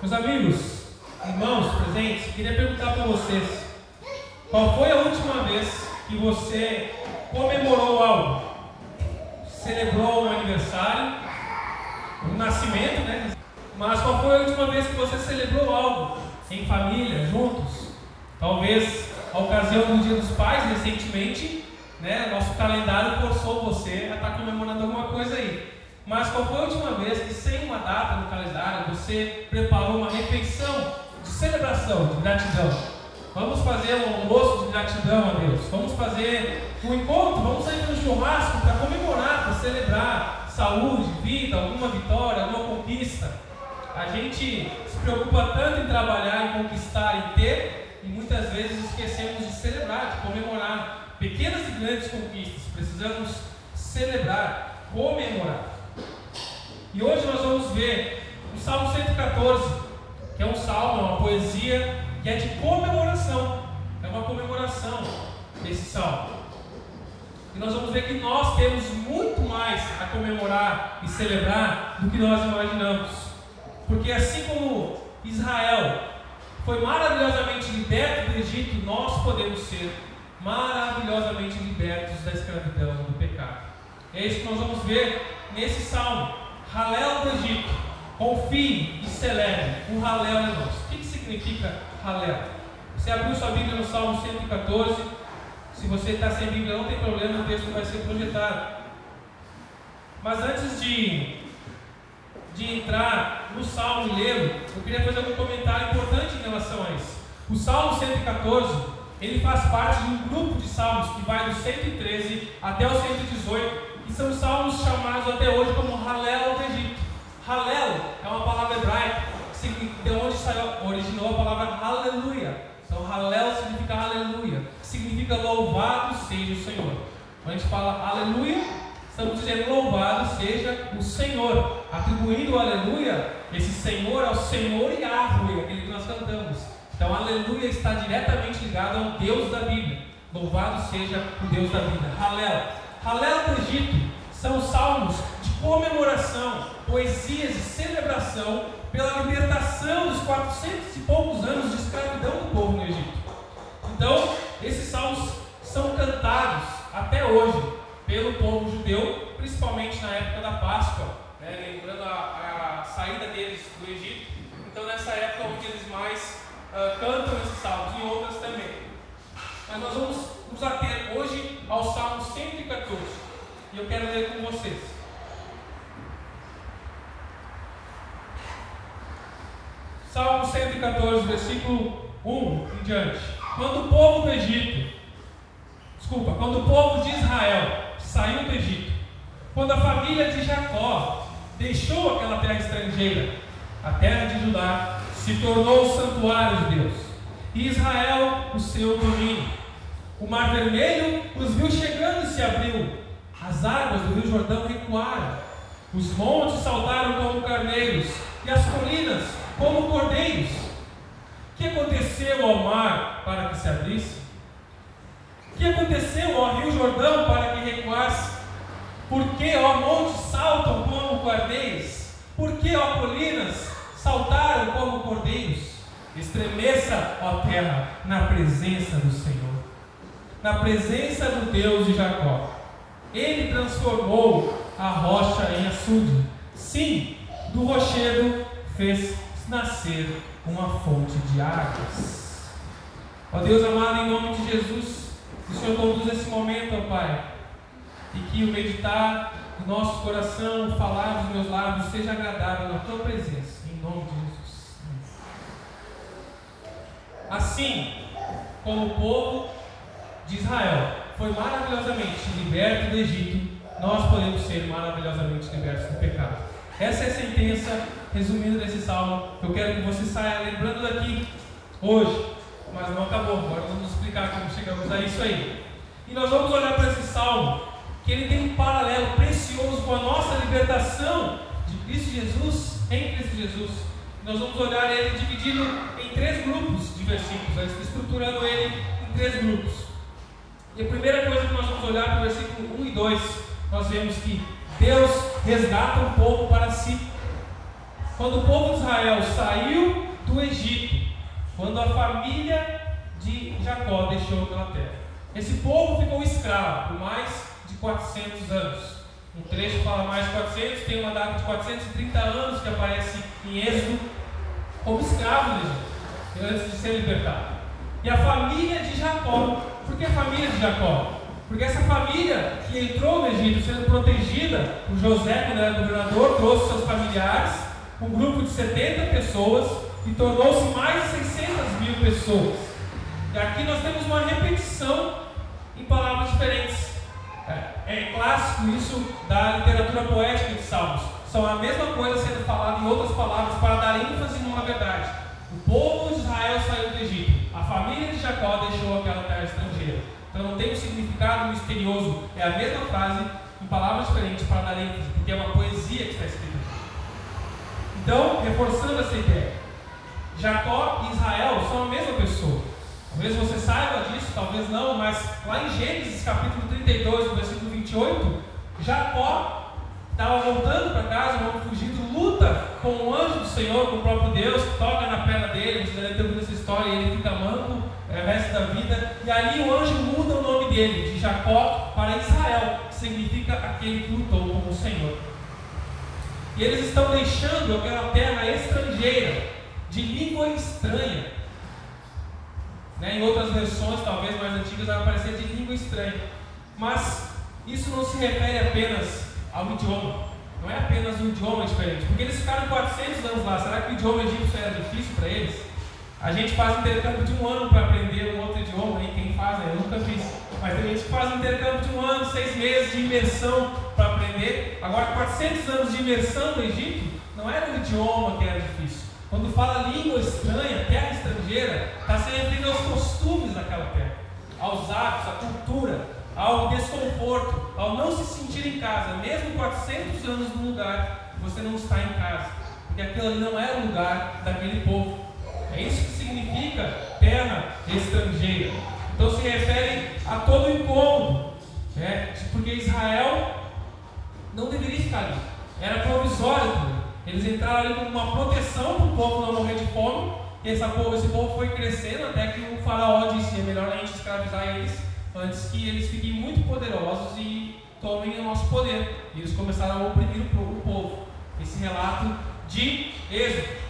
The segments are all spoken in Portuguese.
Meus amigos, irmãos presentes, queria perguntar para vocês: qual foi a última vez que você comemorou algo? Celebrou um aniversário, um nascimento, né? Mas qual foi a última vez que você celebrou algo em família, juntos? Talvez a ocasião do Dia dos Pais, recentemente, né? Nosso calendário forçou você a estar comemorando alguma coisa aí. Mas qual foi a última vez que, sem uma data no calendário, você preparou uma refeição de celebração, de gratidão? Vamos fazer um almoço de gratidão a Deus. Vamos fazer um encontro, vamos sair no churrasco para comemorar, para celebrar saúde, vida, alguma vitória, alguma conquista. A gente se preocupa tanto em trabalhar, em conquistar e ter, e muitas vezes esquecemos de celebrar, de comemorar pequenas e grandes conquistas. Precisamos celebrar, comemorar. E hoje nós vamos ver o Salmo 114, que é um salmo, uma poesia que é de comemoração. É uma comemoração desse salmo. E nós vamos ver que nós temos muito mais a comemorar e celebrar do que nós imaginamos. Porque assim como Israel foi maravilhosamente liberto do Egito, nós podemos ser maravilhosamente libertos da escravidão, do pecado. É isso que nós vamos ver nesse salmo. Halel do Egito. Confie e celebre. O Halel é nosso. O que, que significa Halel? Você abriu sua Bíblia no Salmo 114. Se você está sem Bíblia, não tem problema, o texto vai ser projetado. Mas antes de, de entrar no Salmo e lê-lo, eu queria fazer um comentário importante em relação a isso. O Salmo 114, ele faz parte de um grupo de salmos que vai do 113 até o 118 e são salmos chamados até hoje como Halel do Egito. Halel é uma palavra hebraica, de onde saiu, originou a palavra aleluia. Então, Halel significa aleluia, significa louvado seja o Senhor. Quando a gente fala aleluia, estamos dizendo louvado seja o Senhor, atribuindo aleluia, esse Senhor ao Senhor e Yahweh, aquele que nós cantamos. Então, aleluia está diretamente ligado ao Deus da Bíblia. Louvado seja o Deus da Bíblia. Halel Halel do Egito são salmos de comemoração, poesias de celebração pela libertação dos 400 e poucos anos de escravidão do povo no Egito. Então, esses salmos são cantados até hoje pelo povo judeu, principalmente na época da Páscoa, né, lembrando a, a, saída deles do Egito. Então, nessa época onde eles mais uh, cantam esses salmos, e outras também. Mas nós vamos nos ater hoje ao Salmo 114. E eu quero ler com vocês. Salmo 114, versículo 1 em diante. Quando o povo do Egito, desculpa, quando o povo de Israel saiu do Egito, quando a família de Jacó deixou aquela terra estrangeira, a terra de Judá se tornou o santuário de Deus, e Israel o seu domínio. O mar vermelho os viu chegando e se abriu. As águas do rio Jordão recuaram. Os montes saltaram como carneiros e as colinas como cordeiros. O que aconteceu ao mar para que se abrisse? O que aconteceu ao rio Jordão para que recuasse? Por que, ó montes, saltam como cordeiros? Por que, ó colinas, saltaram como cordeiros? Estremeça, ó terra, na presença do Senhor na presença do Deus de Jacó. Ele transformou a rocha em açude. Sim, do rochedo fez nascer uma fonte de águas. Ó Deus amado, em nome de Jesus, que o Senhor conduza esse momento, ó Pai, e que o meditar do nosso coração, o falar dos meus lábios, seja agradável na tua presença, em nome de Jesus. Assim como o povo de Israel foi maravilhosamente liberto do Egito, nós podemos ser maravilhosamente libertos do pecado. Essa é a sentença resumida desse salmo. Eu quero que você saia lembrando daqui hoje, mas não acabou. Agora vamos explicar como chegamos a isso aí. E nós vamos olhar para esse salmo, que ele tem um paralelo precioso com a nossa libertação de Cristo Jesus, em Cristo Jesus. Nós vamos olhar ele dividido em três grupos de versículos, estruturando ele em três grupos. E a primeira coisa que nós vamos olhar para o versículo 1 e 2, nós vemos que Deus resgata o povo para si. quando o povo de Israel saiu do Egito, quando a família de Jacó deixou aquela terra. Esse povo ficou escravo por mais de 400 anos. Um trecho fala mais de 400, tem uma data de 430 anos que aparece em Êxodo como escravo no Egito, antes de ser libertado. E a família de Jacó, por que a família de Jacó? Porque essa família que entrou no Egito sendo protegida, o José, quando era governador, trouxe seus familiares, um grupo de 70 pessoas, e tornou-se mais de 600 mil pessoas. E aqui nós temos uma repetição em palavras diferentes. É, é clássico isso da literatura poética de Salmos. São a mesma coisa sendo falada em outras palavras para dar ênfase numa verdade. O povo de Israel saiu do Egito. A família de Jacó deixou aquela terra estrangeira. Então não tem um significado misterioso. É a mesma frase em palavras diferentes para dar ênfase, porque é uma poesia que está escrita. Então, reforçando essa ideia, Jacó e Israel são a mesma pessoa. Talvez você saiba disso, talvez não, mas lá em Gênesis capítulo 32, versículo 28, Jacó estava voltando para casa, fugido, luta com o anjo do Senhor, com o próprio Deus, toca na perna dele, você deve ter ouvido essa história, e ele fica manco o resto da vida, e ali o anjo muda o nome dele, de Jacó para Israel, que significa aquele que lutou com o Senhor. E eles estão deixando aquela terra estrangeira, de língua estranha. Né? Em outras versões, talvez mais antigas, vai aparecer de língua estranha. Mas isso não se refere apenas ao idioma. Não é apenas um idioma diferente. Porque eles ficaram 400 anos lá. Será que o idioma egípcio era difícil para eles? A gente faz intercâmbio de um ano para aprender um outro idioma. E quem faz, né? eu nunca fiz. Mas a gente faz um intercâmbio de um ano, seis meses de imersão para aprender. Agora, 400 anos de imersão no Egito, não era o idioma que era difícil. Quando fala língua estranha, terra estrangeira, está se referindo aos costumes daquela terra, aos hábitos, à cultura, ao desconforto, ao não se sentir em casa, mesmo 400 anos no lugar, você não está em casa, porque aquilo ali não era o lugar daquele povo. É isso que significa terra estrangeira. Então se refere a todo incômodo, né? porque Israel não deveria ficar ali, era provisório. Eles entraram ali como uma proteção para o povo não morrer de fome. E povo, esse povo foi crescendo até que o faraó disse: é melhor a gente escravizar eles antes que eles fiquem muito poderosos e tomem o nosso poder. E eles começaram a oprimir o povo. Esse relato de Êxodo.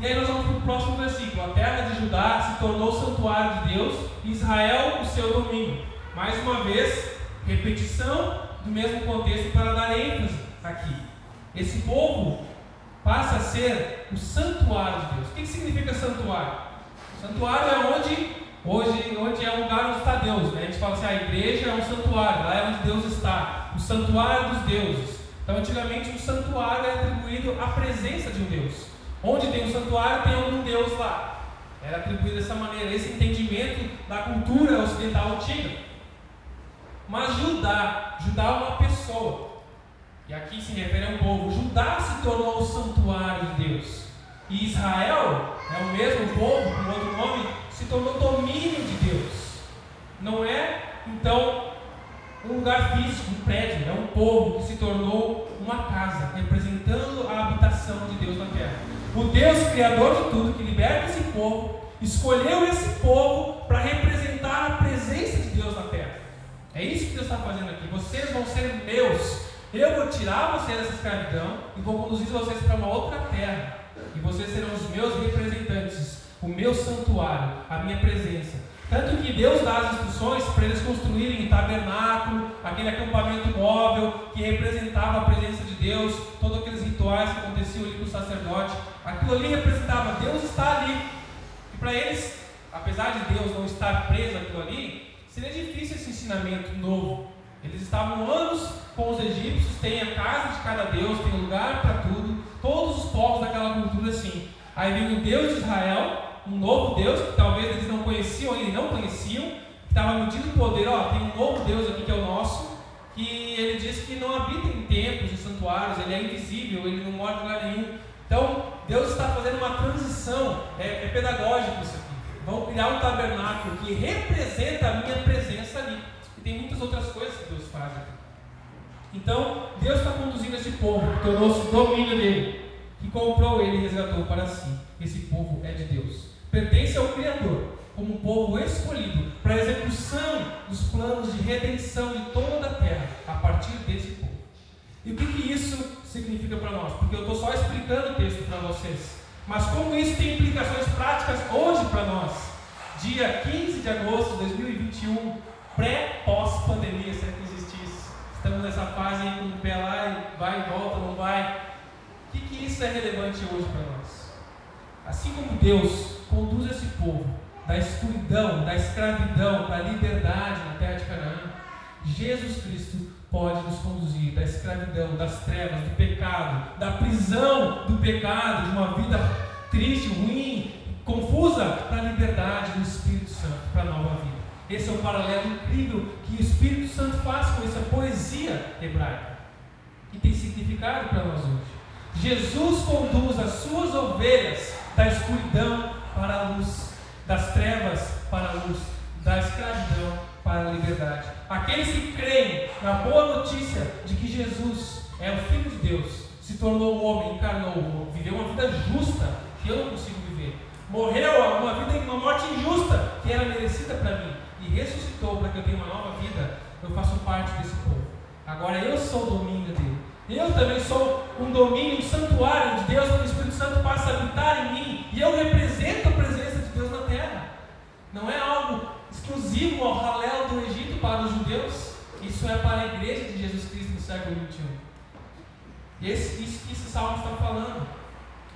E aí nós vamos para o próximo versículo. A terra de Judá se tornou o santuário de Deus Israel o seu domínio. Mais uma vez, repetição do mesmo contexto para dar ênfase aqui. Esse povo passa a ser o santuário de Deus. O que significa santuário? Santuário é onde hoje onde é o lugar onde está Deus. Né? A gente fala assim, a igreja é um santuário, lá é onde Deus está, o santuário dos deuses. Então, antigamente, o santuário é atribuído à presença de um Deus. Onde tem um santuário, tem algum Deus lá. Era atribuído dessa maneira, esse entendimento da cultura ocidental antiga. Mas Judá, Judá é uma pessoa. E aqui se refere a um povo. Judá se tornou o santuário de Deus. E Israel é o mesmo povo, com outro nome, se tornou domínio de Deus. Não é, então, um lugar físico, um prédio, é um povo que se tornou uma casa, representando a habitação de Deus na terra. O Deus Criador de tudo, que liberta esse povo, escolheu esse povo para representar a presença de Deus na terra. É isso que Deus está fazendo aqui. Vocês vão ser meus, eu vou tirar vocês dessa escravidão e vou conduzir vocês para uma outra terra. E vocês serão os meus representantes, o meu santuário, a minha presença. Tanto que Deus dá as instruções para eles construírem tabernáculo, aquele acampamento móvel que representava a presença de Deus, todos aqueles rituais que aconteciam ali com o sacerdote. Aquilo ali representava Deus está ali. E para eles, apesar de Deus não estar preso aquilo ali, seria difícil esse ensinamento novo. Eles estavam anos com os egípcios, tem a casa de cada Deus, tem lugar para tudo, todos os povos daquela cultura assim. Aí vem o Deus de Israel, um novo Deus, que talvez eles não conheciam ainda, não conheciam, que estava medindo o poder, ó, tem um novo Deus aqui que é o nosso, que ele diz que não habita em templos e santuários, ele é invisível, ele não mora em lugar nenhum. Então, Deus está fazendo uma transição, é, é pedagógico isso aqui. Vão criar um tabernáculo que representa a minha presença ali. E tem muitas outras coisas que Deus faz aqui. Então, Deus está conduzindo esse povo, tornou-se domínio dele. que comprou ele e resgatou para si. Esse povo é de Deus. Pertence ao Criador, como um povo escolhido para a execução dos planos de redenção de toda a terra a partir desse povo. E o que, que isso significa para nós? Porque eu estou só explicando o texto para vocês. Mas como isso tem implicações práticas hoje para nós? Dia 15 de agosto de 2021, pré-pós-pandemia, se é que existisse. Estamos nessa fase com o pé lá e vai e volta, não vai. O que, que isso é relevante hoje para nós? Assim como Deus conduz esse povo da escuridão, da escravidão, da liberdade na terra de Canaã, Jesus Cristo pode nos conduzir da escravidão, das trevas, do pecado, da prisão do pecado, de uma vida triste, ruim, confusa, para a liberdade do Espírito Santo, para a nova vida. Esse é um paralelo incrível que o Espírito Santo faz com essa poesia hebraica, que tem significado para nós hoje. Jesus conduz as suas ovelhas da escuridão para a luz, das trevas para a luz, da escravidão para a liberdade. Aqueles que creem na boa notícia de que Jesus é o Filho de Deus, se tornou homem, encarnou, viveu uma vida justa que eu não consigo viver, morreu uma vida uma morte injusta que era merecida para mim e ressuscitou para que eu tenha uma nova vida, eu faço parte desse povo. Agora eu sou o domínio dele. Eu também sou um domínio, um santuário de Deus, onde o Espírito Santo passa a habitar em mim século XXI. Esse, isso que esse salmo está falando.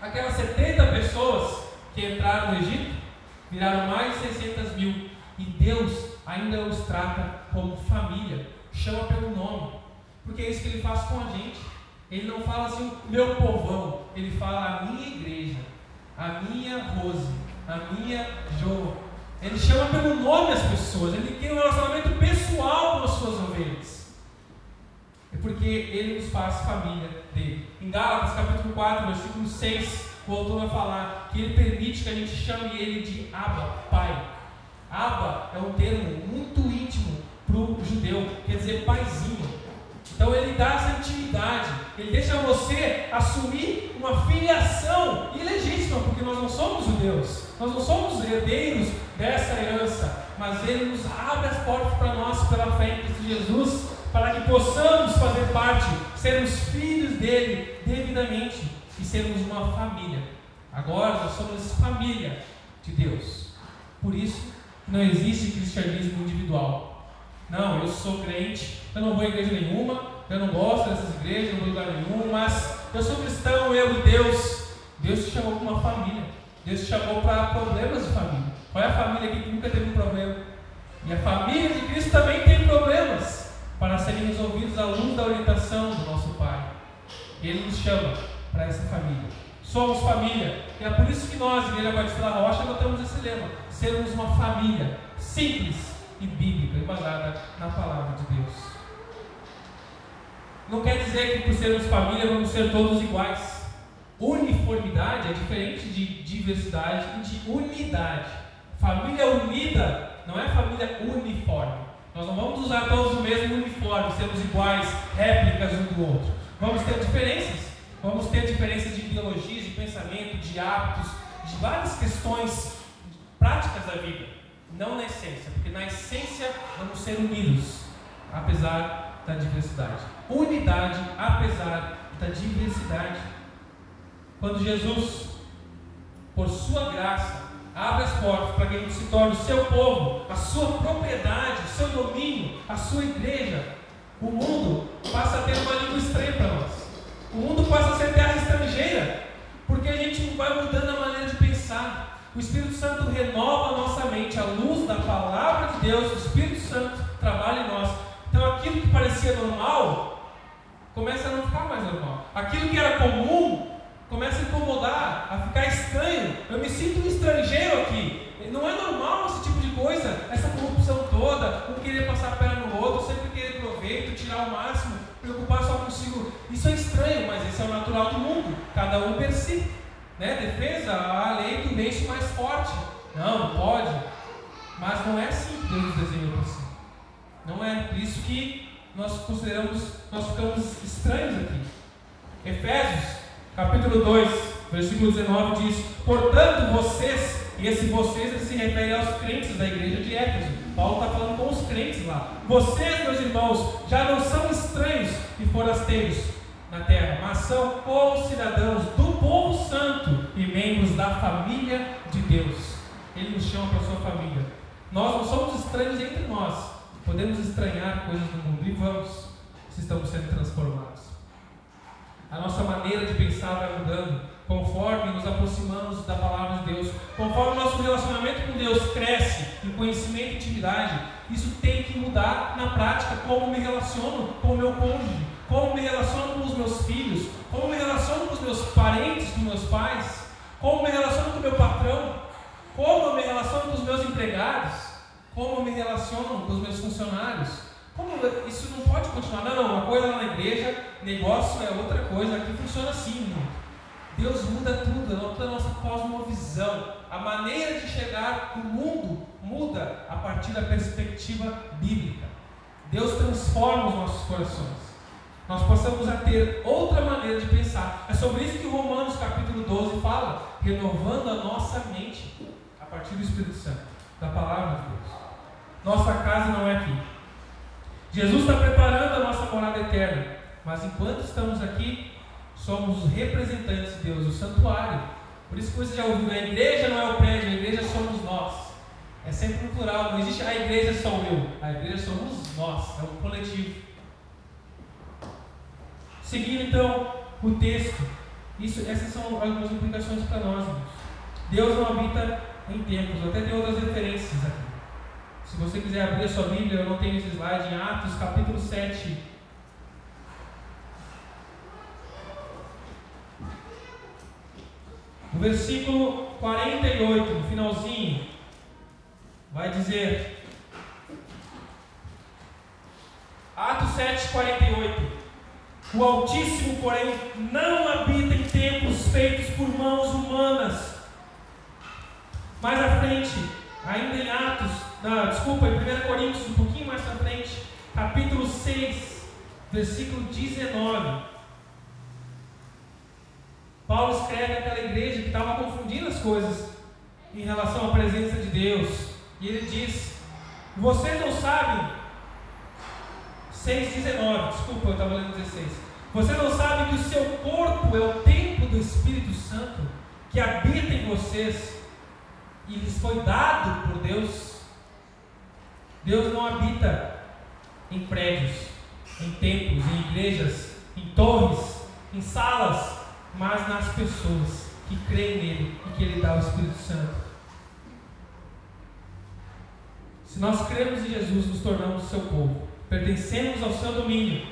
Aquelas 70 pessoas que entraram no Egito viraram mais de 600 mil. E Deus ainda os trata como família, chama pelo nome, porque é isso que Ele faz com a gente. Ele não fala assim, meu povão, ele fala a minha igreja, a minha Rose, a minha Jo, ele chama pelo nome as pessoas, ele tem um relacionamento pessoal com as suas ovelhas. É porque ele nos faz família dele. Em Gálatas capítulo 4, versículo 6, o autor vai falar que ele permite que a gente chame ele de Abba, Pai. Abba é um termo muito íntimo para o judeu, quer dizer paizinho. Então ele dá essa intimidade, ele deixa você assumir uma filiação ilegítima, porque nós não somos judeus, nós não somos herdeiros dessa herança, mas ele nos abre as portas para nós pela fé em Cristo Jesus, para que possamos fazer parte, sermos filhos dele devidamente e sermos uma família. Agora nós somos família de Deus. Por isso, não existe cristianismo individual. Não, eu sou crente, eu não vou em igreja nenhuma, eu não gosto dessas igrejas, não vou lugar nenhum, mas eu sou cristão, eu e Deus. Deus te chamou para uma família. Deus te chamou para problemas de família. Qual é a família que nunca teve um problema? E a família de Cristo também tem para serem resolvidos à luz da orientação do nosso Pai. Ele nos chama para essa família. Somos família. E é por isso que nós, Igreja Batista da Rocha, adotamos esse lema: sermos uma família simples e bíblica, embasada na palavra de Deus. Não quer dizer que por sermos família vamos ser todos iguais. Uniformidade é diferente de diversidade e de unidade. Família unida não é família uniforme. Nós não vamos usar todos o mesmo uniforme, sermos iguais, réplicas um do outro. Vamos ter diferenças. Vamos ter diferenças de ideologias, de pensamento, de hábitos, de várias questões práticas da vida não na essência, porque na essência vamos ser unidos, apesar da diversidade. Unidade, apesar da diversidade. Quando Jesus, por sua graça, abre as portas para que gente se torne o seu povo, a sua propriedade, o seu domínio, a sua igreja, o mundo passa a ter uma língua estranha para nós. O mundo passa a ser terra estrangeira, porque a gente vai mudando a maneira de pensar. O Espírito Santo renova a nossa mente, a luz da palavra de Deus, o Espírito Santo trabalha em nós. Então aquilo que parecia normal começa a não ficar mais normal. Aquilo que era comum começa a incomodar, a ficar estranho. Eu me sinto um estrangeiro aqui. Não é normal esse tipo de coisa, essa corrupção toda, um querer passar a perna no outro, sempre querer proveito, tirar o máximo, preocupar só consigo. Isso é estranho, mas esse é o natural do mundo. Cada um per si. Né? Defesa, a lei do vence mais forte. Não, pode. Mas não é assim que Deus desenhou para si. Não é. Por isso que nós consideramos, nós ficamos estranhos aqui. Efésios, capítulo 2, versículo 19 diz: Portanto, vocês, e esse vocês se refere aos crentes da igreja de Éfeso. Paulo está falando com os crentes lá. Vocês, meus irmãos, já não são estranhos e forasteiros na terra, mas são co-cidadãos do povo santo e membros da família de Deus. Ele nos chama para a sua família. Nós não somos estranhos entre nós. Podemos estranhar coisas do mundo e vamos, se estamos sendo transformados. A nossa maneira de pensar vai mudando conforme nos aproximamos da palavra de Deus, conforme o nosso relacionamento com Deus cresce em conhecimento e intimidade. Isso tem que mudar na prática como me relaciono com o meu cônjuge, como me relaciono com os meus filhos, como me relaciono com os meus parentes, com meus pais, como me relaciono com o meu patrão, como me relaciono com os meus empregados, como me relaciono com os meus funcionários. Como isso não pode continuar? Não, não, uma coisa na igreja, negócio é outra coisa, aqui funciona assim. Deus muda tudo, toda a nossa cosmovisão. A maneira de chegar no mundo muda a partir da perspectiva bíblica. Deus transforma os nossos corações. Nós passamos a ter outra maneira de pensar. É sobre isso que Romanos capítulo 12 fala, renovando a nossa mente a partir do Espírito Santo, da palavra de Deus. Nossa casa não é aqui. Jesus está preparando a nossa morada eterna, mas enquanto estamos aqui, somos os representantes de Deus, o santuário. Por isso que você já ouviu, a igreja não é o prédio, a igreja somos nós. É sempre no plural, não existe a igreja sou eu, a igreja somos nós, é um coletivo. Seguindo então o texto, isso, essas são algumas implicações para nós. Deus não habita em templos, até tem outras referências aqui. Se você quiser abrir a sua Bíblia, eu não tenho esse slide, em Atos capítulo 7. No versículo 48, no finalzinho, vai dizer. Atos 7, 48. O Altíssimo, porém, não habita em templos feitos por mãos humanas. Mais à frente, ainda em Atos desculpa, em 1 Coríntios, um pouquinho mais para frente, capítulo 6, versículo 19. Paulo escreve àquela igreja que estava confundindo as coisas em relação à presença de Deus. E ele diz: Vocês não sabem, 6,19, desculpa, eu estava lendo 16. Vocês não sabem que o seu corpo é o templo do Espírito Santo que habita em vocês e lhes foi dado por Deus? Deus não habita em prédios, em templos, em igrejas, em torres, em salas, mas nas pessoas que creem nele e que ele dá o Espírito Santo. Se nós cremos em Jesus, nos tornamos seu povo, pertencemos ao seu domínio,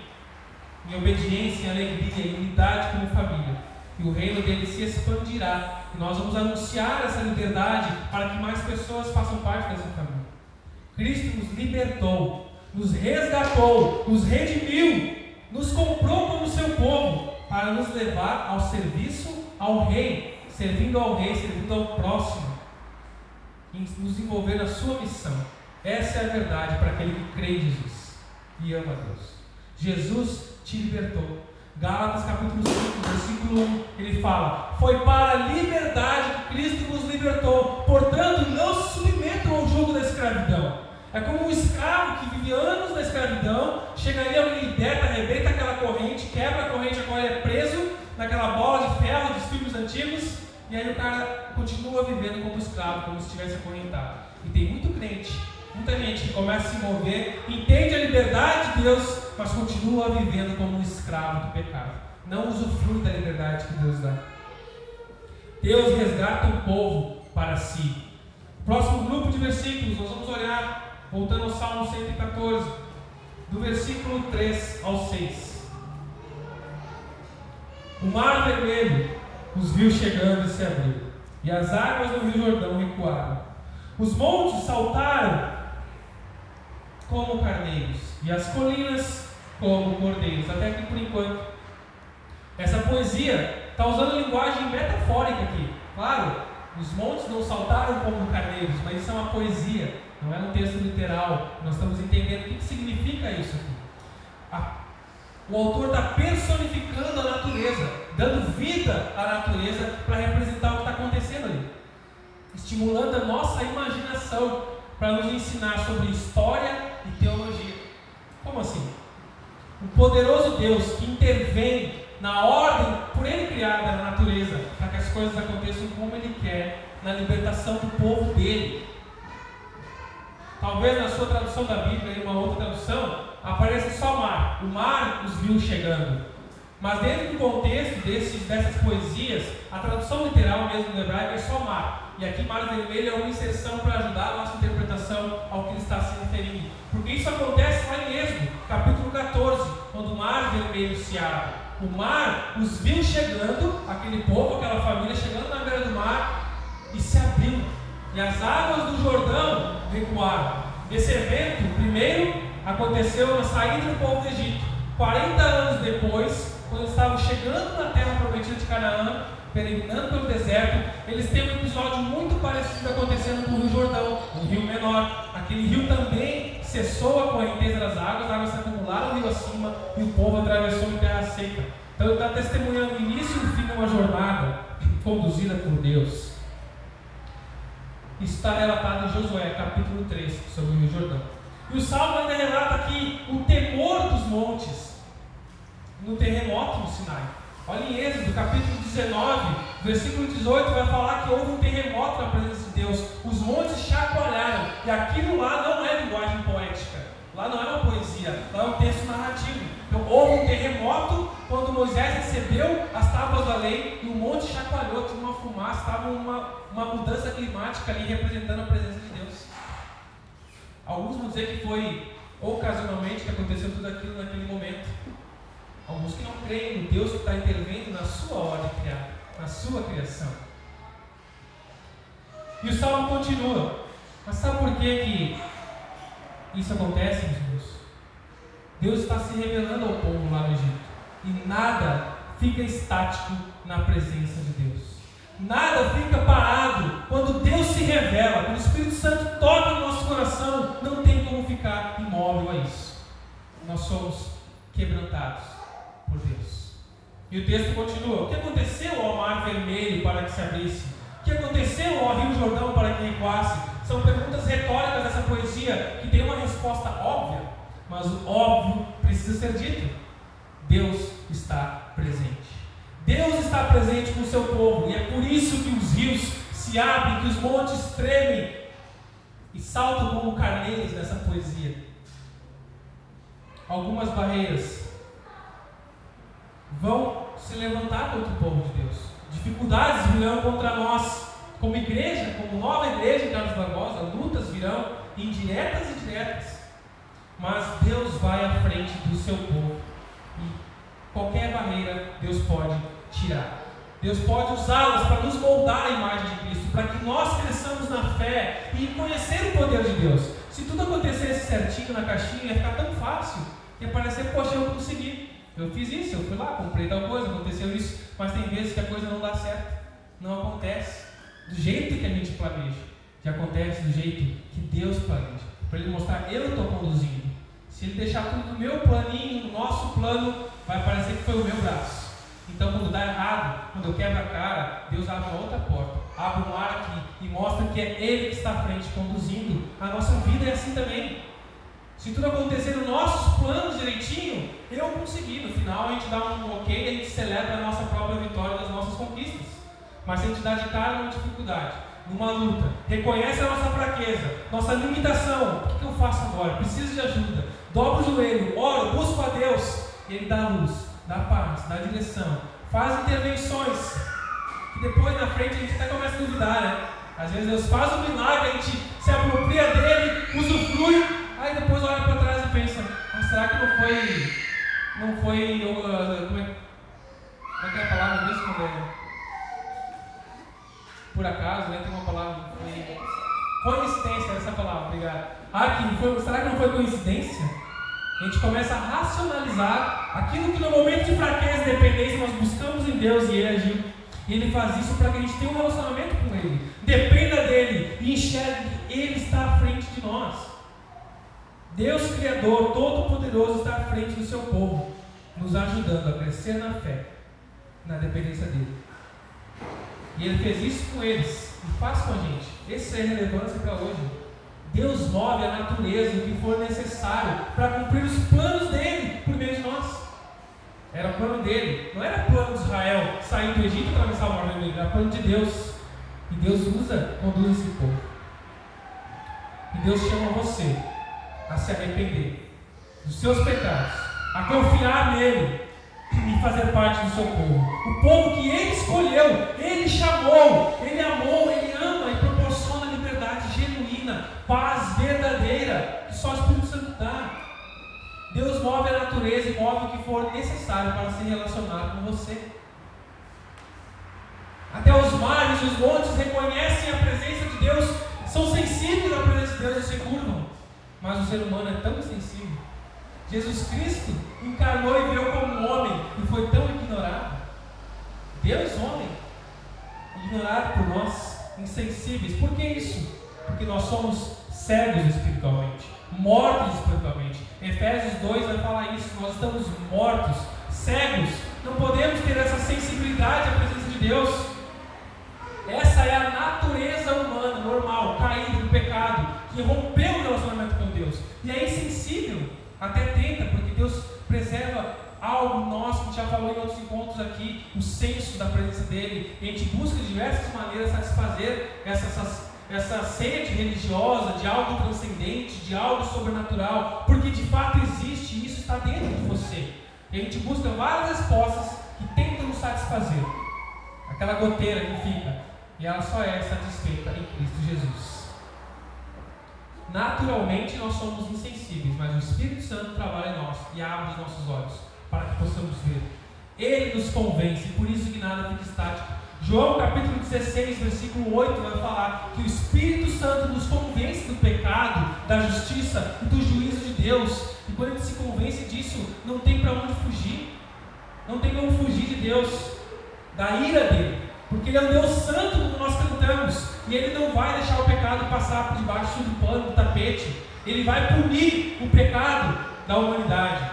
em obediência, em alegria, em unidade como família. E o reino dele se expandirá. E nós vamos anunciar essa liberdade para que mais pessoas façam parte dessa família. Cristo nos libertou, nos resgatou, nos redimiu, nos comprou como seu povo, para nos levar ao serviço ao Rei, servindo ao Rei, servindo ao próximo, e nos envolver na sua missão. Essa é a verdade para aquele que crê em Jesus e ama a Deus. Jesus te libertou. Gálatas capítulo 5, versículo 1, ele fala: Foi para a liberdade que Cristo nos libertou, portanto, não se submetam ao jogo da escravidão. É como um escravo anos na escravidão, chegaria ali, liberta, arrebenta aquela corrente, quebra a corrente a qual ele é preso, naquela bola de ferro dos filhos antigos, e aí o cara continua vivendo como escravo, como se estivesse acorrentado. E tem muito crente, muita gente que começa a se mover, entende a liberdade de Deus, mas continua vivendo como um escravo do pecado. Não usufrui da liberdade que Deus dá. Deus resgata o povo para si. Próximo grupo de versículos, nós vamos olhar Voltando ao Salmo 114, do versículo 3 ao 6. O mar vermelho os viu chegando e se abriu, e as águas do Rio Jordão recuaram. Os montes saltaram como carneiros, e as colinas como cordeiros. Até aqui por enquanto. Essa poesia está usando linguagem metafórica aqui. Claro, os montes não saltaram como carneiros, mas isso é uma poesia. Não é um texto literal. Nós estamos entendendo o que significa isso aqui. O autor está personificando a natureza, dando vida à natureza para representar o que está acontecendo ali, estimulando a nossa imaginação para nos ensinar sobre história e teologia. Como assim? O poderoso Deus que intervém na ordem por Ele criada na natureza, para que as coisas aconteçam como Ele quer, na libertação do povo dele. Talvez na sua tradução da Bíblia, em uma outra tradução, apareça só mar. O mar os viu chegando. Mas dentro do contexto desses, dessas poesias, a tradução literal mesmo do hebraico é só mar. E aqui mar vermelho é uma inserção para ajudar a nossa interpretação ao que ele está se referindo. Porque isso acontece lá em Êxodo, capítulo 14, quando o mar vermelho se abre. O mar os viu chegando, aquele povo, aquela família chegando na beira do mar e se abriu. E as águas do Jordão recuaram. Esse evento, primeiro, aconteceu na saída do povo do Egito. 40 anos depois, quando estavam chegando na terra prometida de Canaã, peregrinando pelo deserto, eles têm um episódio muito parecido acontecendo com o Rio Jordão, um rio menor. Aquele rio também cessou a correnteza das águas, as águas se acumularam rio acima e o povo atravessou em terra seca. Então ele está testemunhando o início e o fim de uma jornada conduzida por Deus. Está relatado em Josué, capítulo 3, sobre o Rio Jordão. E o Salmo ainda relata aqui o temor dos montes no terremoto no Sinai. Olha em Êxodo, capítulo 19, versículo 18, vai falar que houve um terremoto na presença de Deus. Os montes chacoalharam. E aquilo lá não é linguagem poética. Lá não é uma poesia, lá é um texto narrativo. Então houve um terremoto quando Moisés recebeu as tábuas da lei e o monte chacoalhou, tinha uma fumaça, estava uma, uma mudança climática ali representando a presença de Deus. Alguns vão dizer que foi ocasionalmente que aconteceu tudo aquilo naquele momento. Alguns que não creem no Deus que está intervindo na sua ordem criada, na sua criação. E o salmo continua. Mas sabe por que, que isso acontece, meus irmãos? Deus está se revelando ao povo lá no Egito. E nada fica estático na presença de Deus. Nada fica parado quando Deus se revela, quando o Espírito Santo toca no nosso coração, não tem como ficar imóvel a isso. Nós somos quebrantados por Deus. E o texto continua: O que aconteceu ao mar vermelho para que se abrisse? O que aconteceu ao rio Jordão para que recuasse? São perguntas retóricas dessa poesia que tem uma resposta óbvia, mas o óbvio precisa ser dito. Deus está presente. Deus está presente com o seu povo, e é por isso que os rios se abrem, que os montes tremem e saltam como carneiros nessa poesia. Algumas barreiras vão se levantar contra o povo de Deus. Dificuldades virão contra nós, como igreja, como nova igreja em Carlos Barbosa, lutas virão, indiretas e diretas. Mas Deus vai à frente do seu povo. E qualquer barreira Deus pode tirar. Deus pode usá-las para nos moldar a imagem de Cristo, para que nós cresçamos na fé e conhecer o poder de Deus. Se tudo acontecesse certinho na caixinha, ia ficar tão fácil, ia parecer, poxa, eu consegui. Eu fiz isso, eu fui lá, comprei tal coisa, aconteceu isso, mas tem vezes que a coisa não dá certo, não acontece do jeito que a gente planeja, que acontece do jeito que Deus planeja, para Ele mostrar, eu estou conduzindo. Se Ele deixar tudo no meu planinho, no nosso plano, vai parecer que foi o meu braço. Então, quando dá errado, quando eu quebro a cara, Deus abre uma outra porta, abre um ar aqui e mostra que é Ele que está à frente, conduzindo. A nossa vida é assim também. Se tudo acontecer nos nossos planos direitinho, eu consegui. No final, a gente dá um ok e a gente celebra a nossa própria vitória das nossas conquistas. Mas se a gente dá de cara numa dificuldade, numa luta, reconhece a nossa fraqueza, nossa limitação, o que eu faço agora? Preciso de ajuda. Dobro o joelho, oro, busco a Deus, Ele dá luz dá paz, dá direção, faz intervenções, que depois na frente a gente até começa a duvidar, né? Às vezes Deus faz um milagre, a gente se apropria dele, usufrui, aí depois olha para trás e pensa, ah, será que não foi, não foi, é, como é que é a palavra mesmo quando é? Por acaso, né? Tem uma palavra, foi coincidência, essa palavra, obrigado. Ah, que foi, será que não foi coincidência? A gente começa a racionalizar aquilo que no momento de fraqueza e dependência nós buscamos em Deus e Ele agiu. E Ele faz isso para que a gente tenha um relacionamento com Ele. Dependa dEle e enxergue que Ele está à frente de nós. Deus Criador, Todo-Poderoso, está à frente do seu povo, nos ajudando a crescer na fé na dependência dele. E ele fez isso com eles e faz com a gente. Essa é a relevância para hoje. Deus move a natureza o que for necessário para cumprir os planos dele por meio de nós. Era o plano dele, não era plano de Israel sair do Egito e atravessar o Mar Vermelho, era plano de Deus. E Deus usa, conduz esse povo. E Deus chama você a se arrepender dos seus pecados, a confiar nele e fazer parte do seu povo. O povo que ele escolheu, ele chamou, ele amou, ele ama e proporciona liberdade genuína, paz verdadeira, que só o Espírito Santo dá. Deus move a natureza e move o que for necessário para se relacionar com você. Até os mares e os montes reconhecem a presença de Deus, são sensíveis à presença de Deus e se curvam. Mas o ser humano é tão sensível. Jesus Cristo encarnou e veio como homem e foi tão ignorado. Deus, homem, ignorado por nós, insensíveis. Por que isso? Porque nós somos cegos espiritualmente, mortos espiritualmente. Efésios 2 vai falar isso. Nós estamos mortos, cegos. Não podemos ter essa sensibilidade à presença de Deus. Essa é a natureza humana, normal, caída no pecado, que rompeu o relacionamento com Deus. E é insensível, até tenta, porque Deus preserva algo nosso, que já falou em outros encontros aqui, o senso da presença dele. E a gente busca de diversas maneiras satisfazer essa, essa, essa sede religiosa de algo transcendente, de algo sobrenatural, porque de fato existe e isso está dentro de você. E a gente busca várias respostas que tentam nos satisfazer. Aquela goteira que fica e ela só é satisfeita em Cristo Jesus. Naturalmente nós somos insensíveis, mas o Espírito Santo trabalha em nós e abre os nossos olhos para que possamos ver. Ele nos convence, por isso que nada fica estático. João capítulo 16, versículo 8 vai falar que o Espírito Santo nos convence do pecado, da justiça e do juízo de Deus. E quando ele se convence disso, não tem para onde fugir. Não tem como fugir de Deus, da ira dele. Porque Ele é um Deus santo, como nós cantamos. E Ele não vai deixar o pecado passar por debaixo do pano, do tapete. Ele vai punir o pecado da humanidade.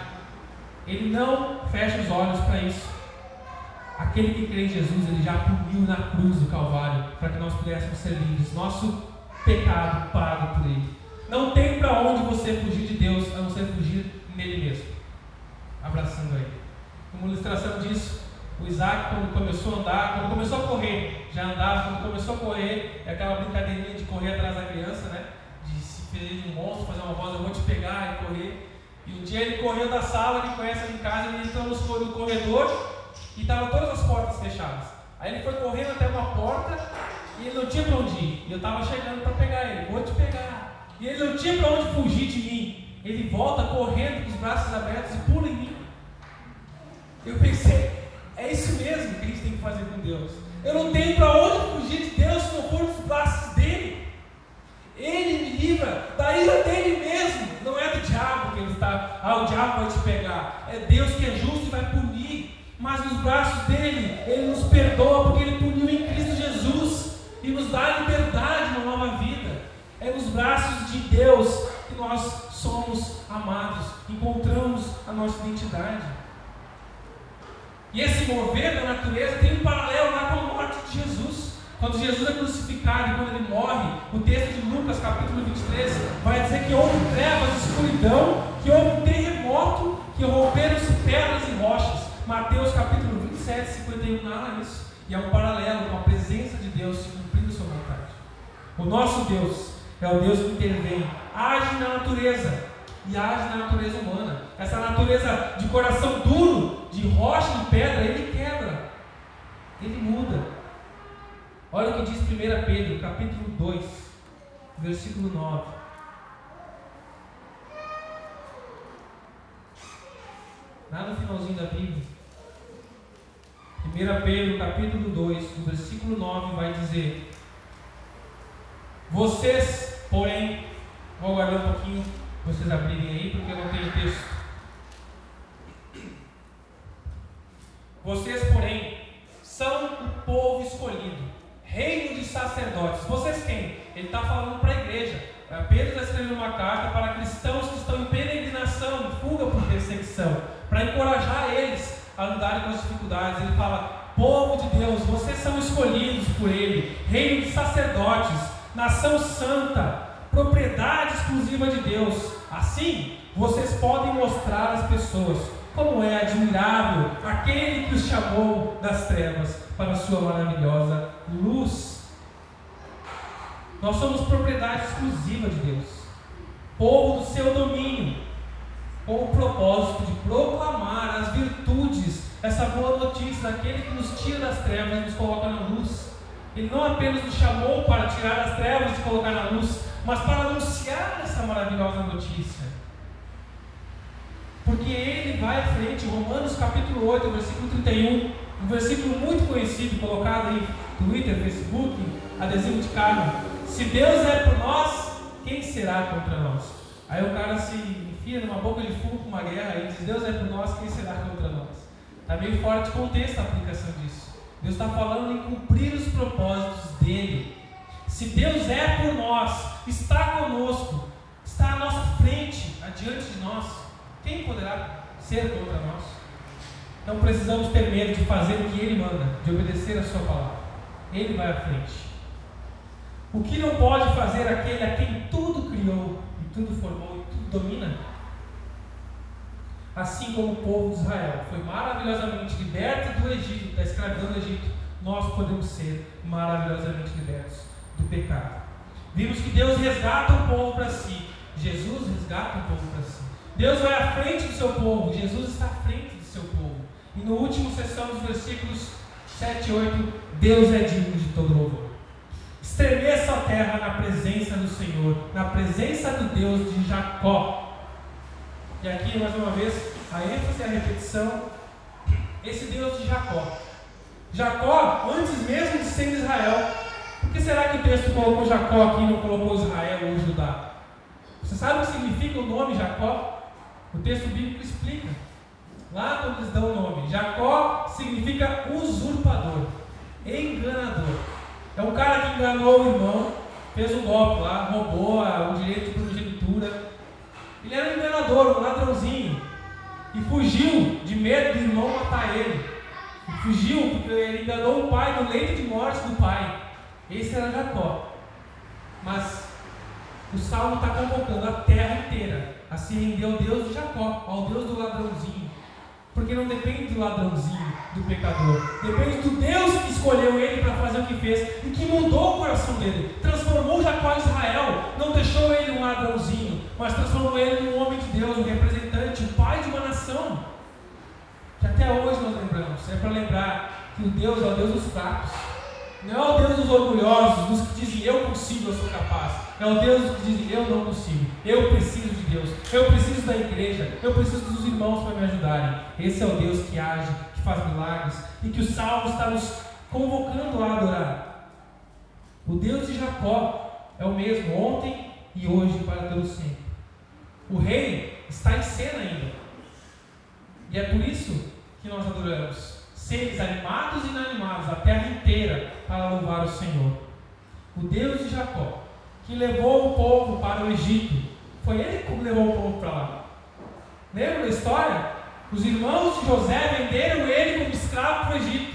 Ele não fecha os olhos para isso. Aquele que crê em Jesus, ele já puniu na cruz do Calvário, para que nós pudéssemos ser livres. Nosso pecado pago por Ele. Não tem para onde você fugir de Deus, a não ser fugir nele mesmo. Abraçando Ele. Como ilustração disso, o Isaac, quando começou a andar, quando começou a correr, já andava, quando começou a correr, é aquela brincadeirinha de correr atrás da criança, né? De se de um monstro, fazer uma voz, eu vou te pegar e correr. E um dia ele correu da sala que conhece em casa, ele entrou no corredor e estavam todas as portas fechadas. Aí ele foi correndo até uma porta e ele não tinha para onde ir. E eu estava chegando para pegar ele, vou te pegar. E ele não tinha para onde fugir de mim. Ele volta correndo com os braços abertos e pula em mim. Eu pensei, é isso mesmo que a gente tem que fazer com Deus. Eu não tenho para onde fugir de Deus se não for nos braços dele. Ele me livra da ira dele mesmo. Não é do diabo que ele está. Ah, o diabo vai te pegar. É Deus que é justo e vai punir. Mas nos braços dele, ele nos perdoa porque ele puniu em Cristo Jesus e nos dá liberdade, uma nova vida. É nos braços de Deus que nós somos amados, encontramos a nossa identidade. E esse mover da natureza tem um paralelo lá com a morte de Jesus. Quando Jesus é crucificado quando ele morre, o texto de Lucas, capítulo 23, vai dizer que houve trevas, escuridão, que houve um terremoto, que romperam-se pedras e rochas. Mateus, capítulo 27, 51, narra isso. E é um paralelo com a presença de Deus se cumprindo sua vontade. O nosso Deus é o Deus que intervém, age na natureza, e age na natureza humana. Essa natureza de coração duro, de rocha, de pedra, ele quebra. Ele muda. Olha o que diz 1 Pedro, capítulo 2, versículo 9. Lá no finalzinho da Bíblia. 1 Pedro, capítulo 2, versículo 9, vai dizer: Vocês, porém, vou aguardar um pouquinho vocês abrirem aí, porque eu não tenho texto. Vocês, porém, são o povo escolhido, reino de sacerdotes. Vocês quem? Ele está falando para a igreja. Pedro está escrevendo uma carta para cristãos que estão em peregrinação, em fuga por perseguição, para encorajar eles a lidarem com as dificuldades. Ele fala: povo de Deus, vocês são escolhidos por Ele, reino de sacerdotes, nação santa, propriedade exclusiva de Deus. Assim, vocês podem mostrar às pessoas como é admirável aquele que os chamou das trevas para a sua maravilhosa luz. Nós somos propriedade exclusiva de Deus, povo do seu domínio, com o propósito de proclamar as virtudes, essa boa notícia daquele que nos tira das trevas e nos coloca na luz. Ele não apenas nos chamou para tirar das trevas e colocar na luz, mas para anunciar essa maravilhosa notícia. Porque ele vai à frente, Romanos capítulo 8, versículo 31, um versículo muito conhecido, colocado aí no Twitter, Facebook, adesivo de carne. Se Deus é por nós, quem será contra nós? Aí o cara se enfia numa boca de fogo com uma guerra e diz: Deus é por nós, quem será contra nós? Está meio fora de contexto a aplicação disso. Deus está falando em cumprir os propósitos dele. Se Deus é por nós, está conosco, está à nossa frente, adiante de nós, quem poderá ser contra nós? Não precisamos ter medo de fazer o que Ele manda, de obedecer a Sua palavra. Ele vai à frente. O que não pode fazer aquele a quem tudo criou, e tudo formou, e tudo domina? Assim como o povo de Israel foi maravilhosamente liberto do Egito, da escravidão do Egito, nós podemos ser maravilhosamente libertos do pecado. Vimos que Deus resgata o povo para si. Jesus resgata o povo para si. Deus vai à frente do seu povo. Jesus está à frente do seu povo. E no último sessão dos versículos 7 e 8, Deus é digno de todo louvor. Estremeça a terra na presença do Senhor, na presença do Deus de Jacó. E aqui, mais uma vez, a ênfase e a repetição. Esse Deus de Jacó. Jacó, antes mesmo de ser Israel, por que será que o texto colocou Jacó aqui e não colocou Israel ou Judá? Você sabe o que significa o nome Jacó? O texto bíblico explica. Lá quando eles dão o nome, Jacó significa usurpador, enganador. É um cara que enganou o irmão, fez um golpe lá, roubou o direito de primogenitura. Ele era um enganador, um ladrãozinho. E fugiu de medo do irmão matar ele. E fugiu porque ele enganou o pai no leito de morte do pai. Esse era Jacó. Mas o salmo está convocando a terra inteira a se render ao Deus de Jacó, ao Deus do ladrãozinho. Porque não depende do ladrãozinho, do pecador. Depende do Deus que escolheu ele para fazer o que fez e que mudou o coração dele. Transformou Jacó em Israel. Não deixou ele um ladrãozinho, mas transformou ele num homem de Deus, um representante, um pai de uma nação. Que até hoje nós lembramos. É para lembrar que o Deus é o Deus dos fracos. Não é o Deus dos orgulhosos, dos que dizem eu consigo, eu sou capaz. É o Deus que dizem eu não consigo, eu preciso de Deus, eu preciso da igreja, eu preciso dos irmãos para me ajudarem. Esse é o Deus que age, que faz milagres e que o Salmo está nos convocando a adorar. O Deus de Jacó é o mesmo ontem e hoje para todo sempre. O rei está em cena ainda. E é por isso que nós adoramos seres animados e inanimados, a terra inteira, para louvar o Senhor. O Deus de Jacó, que levou o povo para o Egito, foi ele que levou o povo para lá. Lembra da história? Os irmãos de José venderam ele como escravo para o Egito.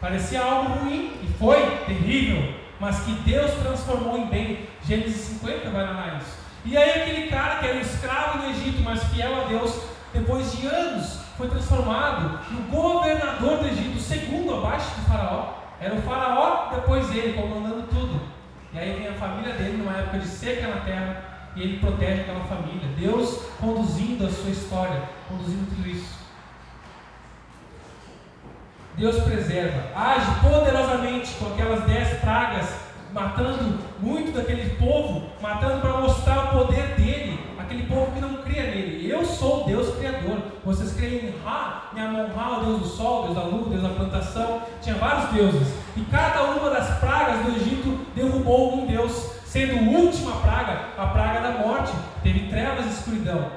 Parecia algo ruim, e foi terrível, mas que Deus transformou em bem. Gênesis 50 vai narrar isso. E aí aquele cara que era um escravo no Egito, mas fiel a Deus, depois de anos, foi transformado no governador do Egito, segundo abaixo do faraó. Era o faraó depois dele, comandando tudo. E aí vem a família dele numa época de seca na terra e ele protege aquela família. Deus conduzindo a sua história, conduzindo tudo isso. Deus preserva, age poderosamente com aquelas dez pragas, matando muito daquele povo, matando para mostrar o poder dele, aquele povo que não cria nele. Eu sou Deus Criador. Vocês creem em Ra, em Amon-Ra, o Deus do Sol, Deus da Lua, Deus da plantação. Tinha vários deuses. E cada uma das pragas do Egito derrubou um Deus, sendo a última praga a praga da morte. Teve trevas e escuridão,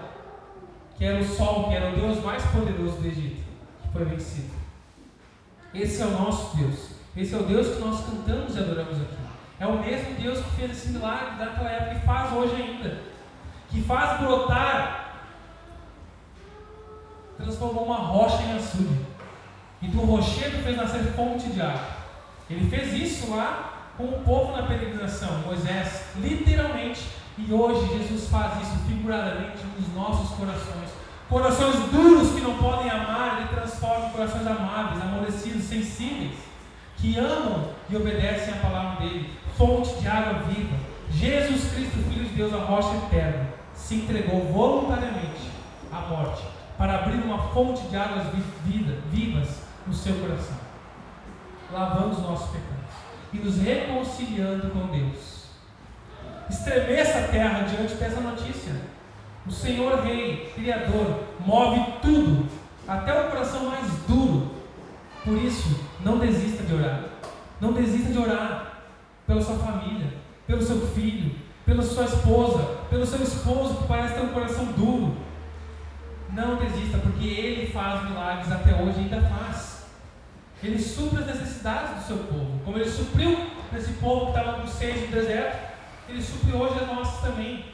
que era o Sol, que era o Deus mais poderoso do Egito, que foi vencido. Esse é o nosso Deus. Esse é o Deus que nós cantamos e adoramos aqui. É o mesmo Deus que fez esse milagre daquela época e faz hoje ainda que faz brotar, transformou uma rocha em açude. e do rochedo fez nascer fonte de água. Ele fez isso lá com o povo na peregrinação, Moisés, literalmente, e hoje Jesus faz isso figuradamente nos nossos corações. Corações duros que não podem amar, ele transforma em corações amáveis, amolecidos, sensíveis, que amam e obedecem à palavra dele, fonte de água viva. Jesus Cristo, Filho de Deus, a rocha eterna, se entregou voluntariamente à morte para abrir uma fonte de águas vivas no seu coração, lavando os nossos pecados e nos reconciliando com Deus. Estremeça a terra diante dessa notícia. O Senhor Rei, Criador, move tudo, até o coração mais duro. Por isso, não desista de orar. Não desista de orar pela sua família, pelo seu filho, pela sua esposa, pelo seu esposo que parece ter um coração duro. Não desista, porque Ele faz milagres até hoje e ainda faz. Ele supre as necessidades do seu povo. Como ele supriu esse povo que estava com sede no deserto, ele supre hoje as nossas também.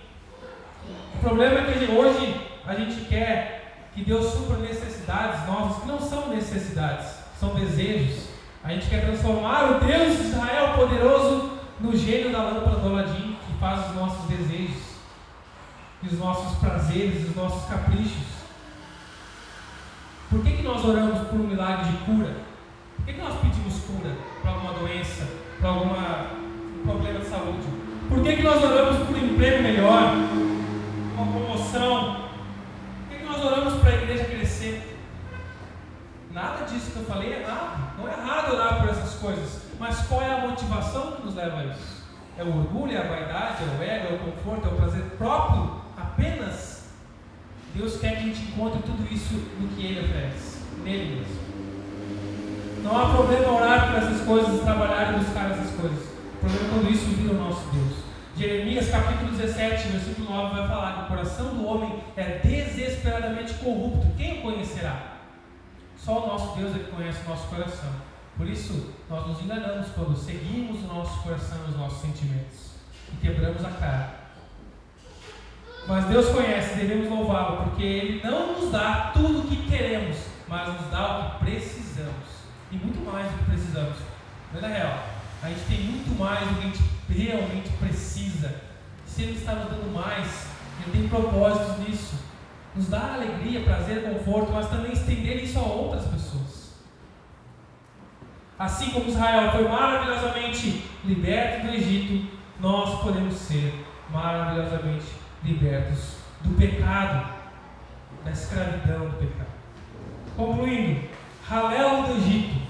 O problema é que hoje a gente quer que Deus supra necessidades nossas que não são necessidades, são desejos. A gente quer transformar o Deus de Israel poderoso no gênio da lâmpada do Aladim, que faz os nossos desejos, os nossos prazeres, os nossos caprichos. Por que, que nós oramos por um milagre de cura? Por que nós pedimos cura para alguma doença, para algum problema de saúde? Por que, que nós oramos por um emprego melhor, uma promoção? Por que, que nós oramos para a igreja crescer? Nada disso que eu falei é errado. Não é errado orar por essas coisas. Mas qual é a motivação que nos leva a isso? É o orgulho, é a vaidade, é o ego, é o conforto, é o prazer próprio apenas? Deus quer que a gente encontre tudo isso no que Ele oferece, nele mesmo. Não há problema orar por essas coisas, trabalhar e buscar essas coisas. O problema é quando isso vira o nosso Deus. Jeremias capítulo 17, versículo 9 vai falar que o coração do homem é desesperadamente corrupto. Quem o conhecerá? Só o nosso Deus é que conhece o nosso coração. Por isso, nós nos enganamos quando seguimos o nosso coração e os nossos sentimentos e quebramos a cara. Mas Deus conhece, devemos louvá-lo, porque Ele não nos dá tudo o que queremos, mas nos dá o que precisamos muito mais do que precisamos. Mas na real, a gente tem muito mais do que a gente realmente precisa. Se Ele está nos dando mais, Ele tem propósitos nisso. Nos dá alegria, prazer, conforto, mas também estender isso a outras pessoas. Assim como Israel foi maravilhosamente liberto do Egito, nós podemos ser maravilhosamente libertos do pecado, da escravidão do pecado. Concluindo, Halel do Egito,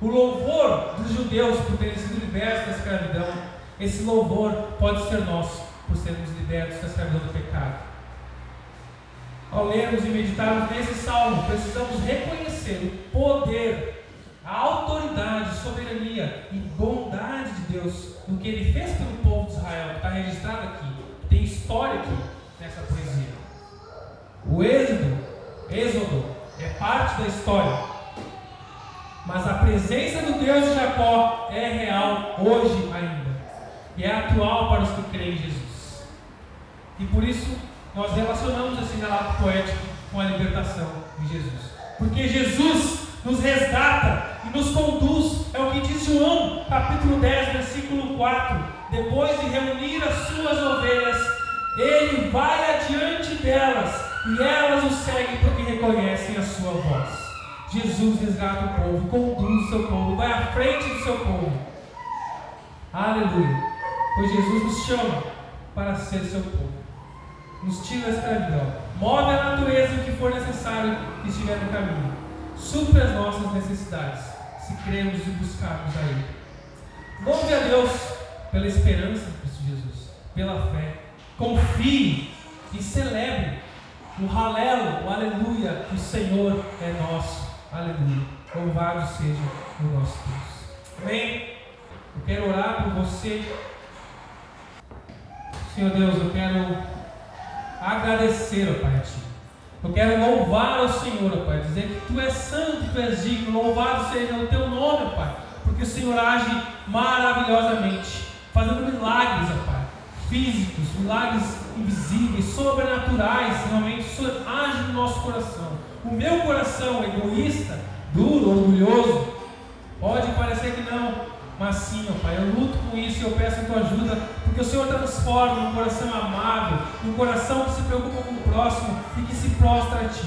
o louvor dos judeus por terem sido libertos da escravidão, esse louvor pode ser nosso por sermos libertos da escravidão do pecado. Ao lermos e meditarmos nesse salmo, precisamos reconhecer o poder, a autoridade, soberania e bondade de Deus no que Ele fez pelo povo de Israel, que está registrado aqui. Tem história aqui nessa poesia. O êxodo, êxodo é parte da história mas a presença do Deus de Jacó é real hoje ainda. E é atual para os que creem em Jesus. E por isso nós relacionamos esse relato poético com a libertação de Jesus. Porque Jesus nos resgata e nos conduz. É o que diz João, capítulo 10, versículo 4. Depois de reunir as suas ovelhas, ele vai adiante delas e elas o seguem porque reconhecem a sua voz. Jesus resgata o povo, conduz o seu povo, vai à frente do seu povo. Aleluia. Pois Jesus nos chama para ser seu povo. Nos tira da escravidão. Move a natureza o que for necessário que estiver no caminho. Supre as nossas necessidades, se cremos e buscarmos a Ele. Louve a Deus pela esperança de Cristo Jesus, pela fé. Confie e celebre o halelo, o aleluia, o Senhor é nosso. Aleluia. Louvado seja o nosso Deus. Amém? Eu quero orar por você. Senhor Deus, eu quero agradecer, ó Pai, a Ti. Eu quero louvar ao Senhor, ó Pai, dizer que Tu és santo, Tu és digno, louvado seja o Teu nome, ó Pai, porque o Senhor age maravilhosamente, fazendo milagres, ó Pai, físicos, milagres invisíveis, sobrenaturais, realmente, o Senhor age no nosso coração o meu coração egoísta duro, orgulhoso? Pode parecer que não, mas sim, ó Pai, eu luto com isso e eu peço a tua ajuda, porque o Senhor transforma um coração amável, um coração que se preocupa com o próximo e que se prostra a Ti.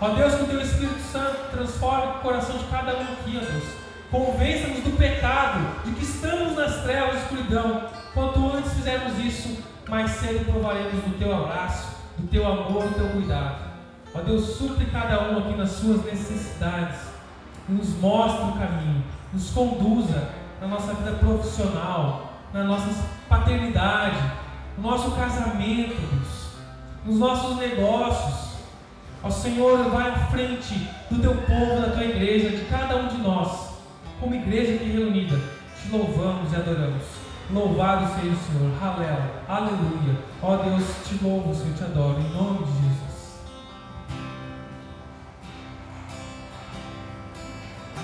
Ó Deus, que o Teu Espírito Santo transforme o coração de cada um aqui, ó Deus. Convença-nos do pecado, de que estamos nas trevas e escuridão. Quanto antes fizermos isso, mais cedo provaremos do Teu abraço, do Teu amor, do Teu cuidado. Ó Deus, supre cada um aqui nas suas necessidades. E nos mostre o caminho, nos conduza na nossa vida profissional, na nossa paternidade, no nosso casamento, Deus, nos nossos negócios. Ó Senhor, vai à frente do teu povo, da tua igreja, de cada um de nós, como igreja aqui reunida, te louvamos e adoramos. Louvado seja o Senhor, Halel, aleluia. Ó Deus, te louvo, Senhor, te adoro, em nome de Jesus.